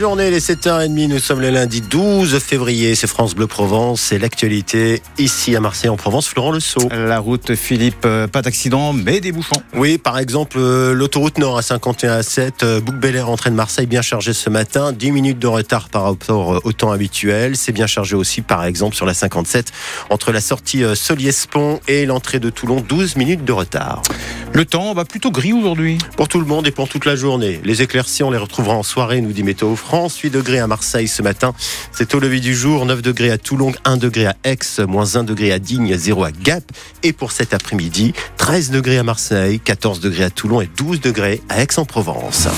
Journée, les 7h30, nous sommes le lundi 12 février, c'est France Bleu Provence, c'est l'actualité ici à Marseille en Provence, Florent Le Sceau. La route Philippe, euh, pas d'accident, mais des bouchons. Oui, par exemple, euh, l'autoroute Nord à 51 à 7, euh, Bouc Bel entrée de Marseille, bien chargé ce matin, 10 minutes de retard par rapport au temps habituel. C'est bien chargé aussi, par exemple, sur la 57, entre la sortie Soliespont et l'entrée de Toulon, 12 minutes de retard. Le temps va plutôt gris aujourd'hui. Pour tout le monde et pour toute la journée. Les éclaircies, on les retrouvera en soirée, nous dit Météo France. 8 degrés à Marseille ce matin. C'est au lever du jour. 9 degrés à Toulon, 1 degré à Aix, moins 1 degré à Digne, 0 à Gap. Et pour cet après-midi, 13 degrés à Marseille, 14 degrés à Toulon et 12 degrés à Aix-en-Provence.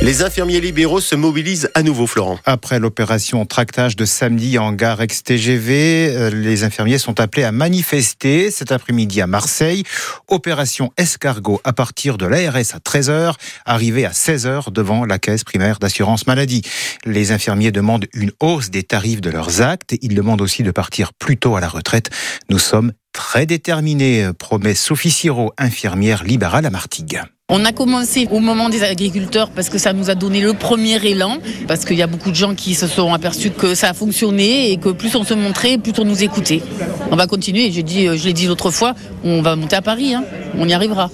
Les infirmiers libéraux se mobilisent à nouveau, Florent. Après l'opération tractage de samedi en gare ex-TGV, euh, les infirmiers sont appelés à manifester cet après-midi à Marseille. Opération escargot à partir de l'ARS à 13h, arrivée à 16h devant la caisse primaire d'assurance maladie. Les infirmiers demandent une hausse des tarifs de leurs actes. Ils demandent aussi de partir plus tôt à la retraite. Nous sommes très déterminés, promet Sophie Siro, infirmière libérale à Martigues. On a commencé au moment des agriculteurs parce que ça nous a donné le premier élan, parce qu'il y a beaucoup de gens qui se sont aperçus que ça a fonctionné et que plus on se montrait, plus on nous écoutait. On va continuer, je, dit, je l'ai dit l'autre fois, on va monter à Paris, hein. on y arrivera.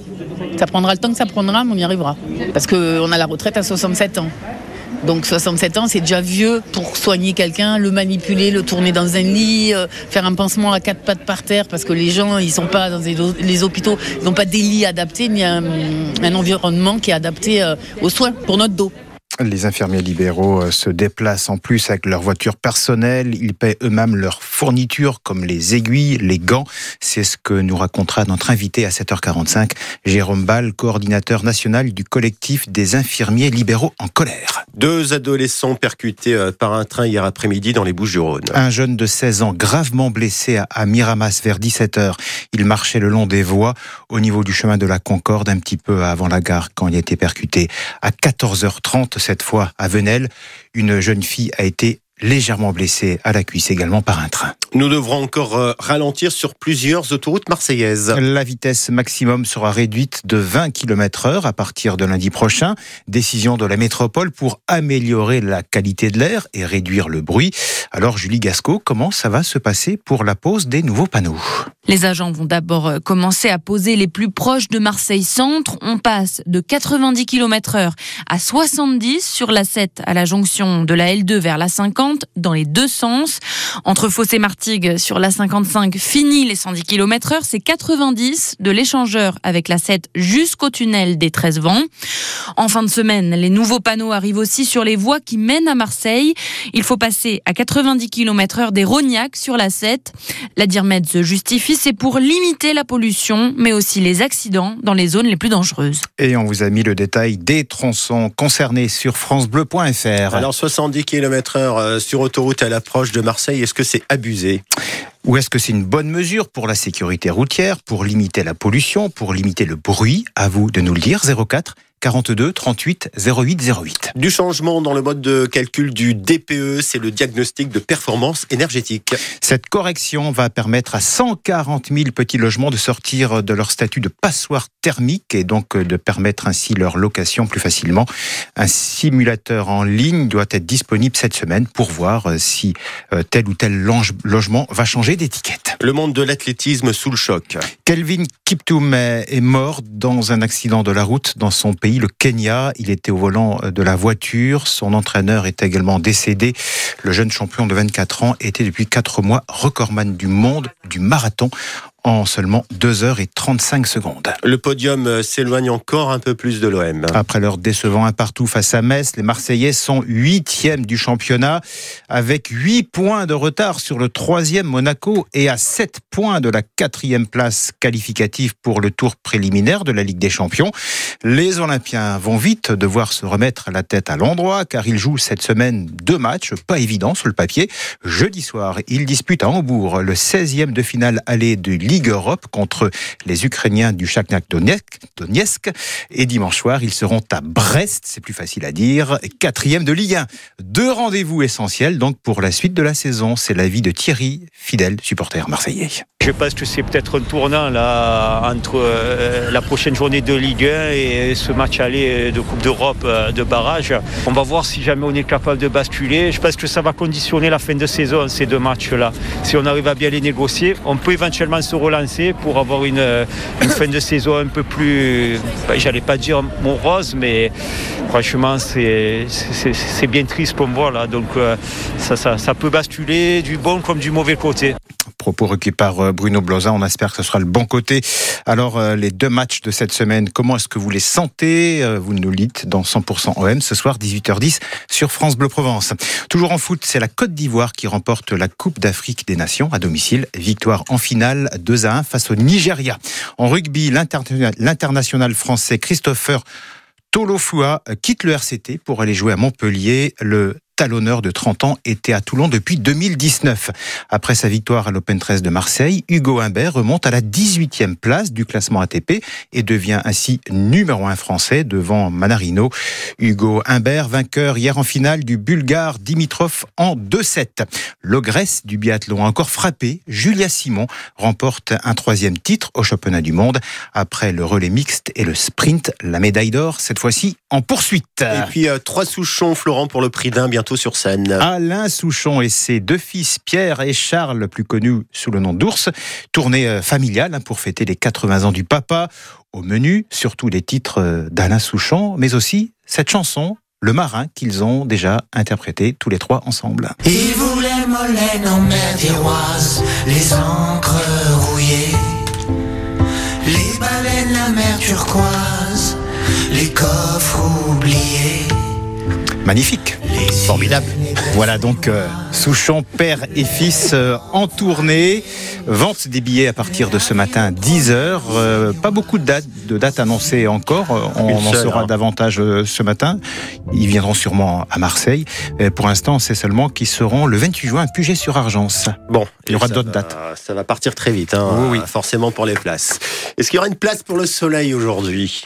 Ça prendra le temps que ça prendra, mais on y arrivera. Parce qu'on a la retraite à 67 ans. Donc 67 ans, c'est déjà vieux pour soigner quelqu'un, le manipuler, le tourner dans un lit, euh, faire un pansement à quatre pattes par terre, parce que les gens, ils sont pas dans les hôpitaux, ils n'ont pas des lits adaptés, ni un, environnement qui est adapté euh, aux soins pour notre dos. Les infirmiers libéraux euh, se déplacent en plus avec leur voiture personnelle. Ils paient eux-mêmes leurs fournitures comme les aiguilles, les gants. C'est ce que nous racontera notre invité à 7h45, Jérôme Ball, coordinateur national du collectif des infirmiers libéraux en colère. Deux adolescents percutés euh, par un train hier après-midi dans les Bouches-du-Rhône. Un jeune de 16 ans gravement blessé à Miramas vers 17h. Il marchait le long des voies au niveau du chemin de la Concorde un petit peu avant la gare quand il a été percuté. À 14h30, cette fois à Venelle. Une jeune fille a été légèrement blessée à la cuisse également par un train. Nous devrons encore euh, ralentir sur plusieurs autoroutes marseillaises. La vitesse maximum sera réduite de 20 km heure à partir de lundi prochain. Décision de la métropole pour améliorer la qualité de l'air et réduire le bruit. Alors Julie Gasco, comment ça va se passer pour la pose des nouveaux panneaux? Les agents vont d'abord euh, commencer à poser les plus proches de Marseille Centre. On passe de 90 km heure à 70 sur la 7 à la jonction de la L2 vers la 50 dans les deux sens. Entre Fossé Martin sur la 55 fini les 110 km heure, c'est 90 de l'échangeur avec la 7 jusqu'au tunnel des 13 vents. En fin de semaine, les nouveaux panneaux arrivent aussi sur les voies qui mènent à Marseille. Il faut passer à 90 km heure des Rognac sur la 7. La DIRMED se justifie, c'est pour limiter la pollution, mais aussi les accidents dans les zones les plus dangereuses. Et on vous a mis le détail des tronçons concernés sur francebleu.fr. Alors 70 km heure euh, sur autoroute à l'approche de Marseille, est-ce que c'est abusé? Ou est-ce que c'est une bonne mesure pour la sécurité routière, pour limiter la pollution, pour limiter le bruit? À vous de nous le dire. 04 42 38 08 08. Du changement dans le mode de calcul du DPE, c'est le diagnostic de performance énergétique. Cette correction va permettre à 140 000 petits logements de sortir de leur statut de passoire thermique et donc de permettre ainsi leur location plus facilement. Un simulateur en ligne doit être disponible cette semaine pour voir si euh, tel ou tel logement va changer d'étiquette. Le monde de l'athlétisme sous le choc. Kelvin Kiptoum est mort dans un accident de la route dans son pays le Kenya. Il était au volant de la voiture. Son entraîneur est également décédé. Le jeune champion de 24 ans était depuis 4 mois recordman du monde du marathon en seulement 2 heures et 35 secondes. Le podium euh, s'éloigne encore un peu plus de l'OM. Après leur décevant un partout face à Metz, les Marseillais sont huitièmes du championnat avec 8 points de retard sur le troisième Monaco et à 7 points de la quatrième place qualificative pour le tour préliminaire de la Ligue des Champions. Les Olympiens vont vite devoir se remettre la tête à l'endroit car ils jouent cette semaine deux matchs, pas évidents sur le papier. Jeudi soir, ils disputent à Hambourg le 16e de finale aller de Ligue Ligue Europe contre les Ukrainiens du Shakhtar Donetsk. Et dimanche soir, ils seront à Brest, c'est plus facile à dire, quatrième de Ligue 1. Deux rendez-vous essentiels donc pour la suite de la saison. C'est l'avis de Thierry, fidèle supporter marseillais. Je pense que c'est peut-être un tournant là entre euh, la prochaine journée de Ligue 1 et ce match aller de Coupe d'Europe euh, de barrage. On va voir si jamais on est capable de basculer. Je pense que ça va conditionner la fin de saison ces deux matchs-là. Si on arrive à bien les négocier, on peut éventuellement se pour avoir une, une fin de saison un peu plus, ben, j'allais pas dire mon rose, mais franchement c'est bien triste pour moi là. Donc euh, ça, ça peut basculer du bon comme du mauvais côté propos recueillis par euh, Bruno Bloza. On espère que ce sera le bon côté. Alors, euh, les deux matchs de cette semaine, comment est-ce que vous les sentez? Euh, Vous nous dites dans 100% OM ce soir, 18h10 sur France Bleu Provence. Toujours en foot, c'est la Côte d'Ivoire qui remporte la Coupe d'Afrique des Nations à domicile. Victoire en finale 2 à 1 face au Nigeria. En rugby, l'international français Christopher Tolofua quitte le RCT pour aller jouer à Montpellier. Le talonneur de 30 ans était à Toulon depuis 2019. Après sa victoire à l'Open 13 de Marseille, Hugo Humbert remonte à la 18e place du classement ATP et devient ainsi numéro 1 français devant Manarino. Hugo Humbert, vainqueur hier en finale du Bulgare Dimitrov en 2-7. L'ogresse du biathlon a encore frappé. Julia Simon remporte un troisième titre au championnat du monde après le relais mixte et le sprint. La médaille d'or, cette fois-ci en poursuite. Et puis euh, trois Souchons, Florent, pour le prix d'un bien sur scène. Alain Souchon et ses deux fils, Pierre et Charles, plus connus sous le nom d'Ours. Tournée euh, familiale hein, pour fêter les 80 ans du papa. Au menu, surtout les titres euh, d'Alain Souchon, mais aussi cette chanson, Le Marin, qu'ils ont déjà interprété tous les trois ensemble. Il voulait Molène en mer d'Iroise, les encres rouillées, les baleines, la mer turquoise, les coffres oubliés. Magnifique. Formidable. Voilà donc euh, Souchon, père et fils euh, en tournée. Vente des billets à partir de ce matin 10h. Euh, pas beaucoup de dates, de dates annoncées encore. On en saura hein. davantage ce matin. Ils viendront sûrement à Marseille. pour l'instant, c'est seulement qu'ils seront le 28 juin à Puget-sur-Argence. Bon, il y aura d'autres dates. Ça va partir très vite, hein, oui, forcément pour les places. Est-ce qu'il y aura une place pour le soleil aujourd'hui?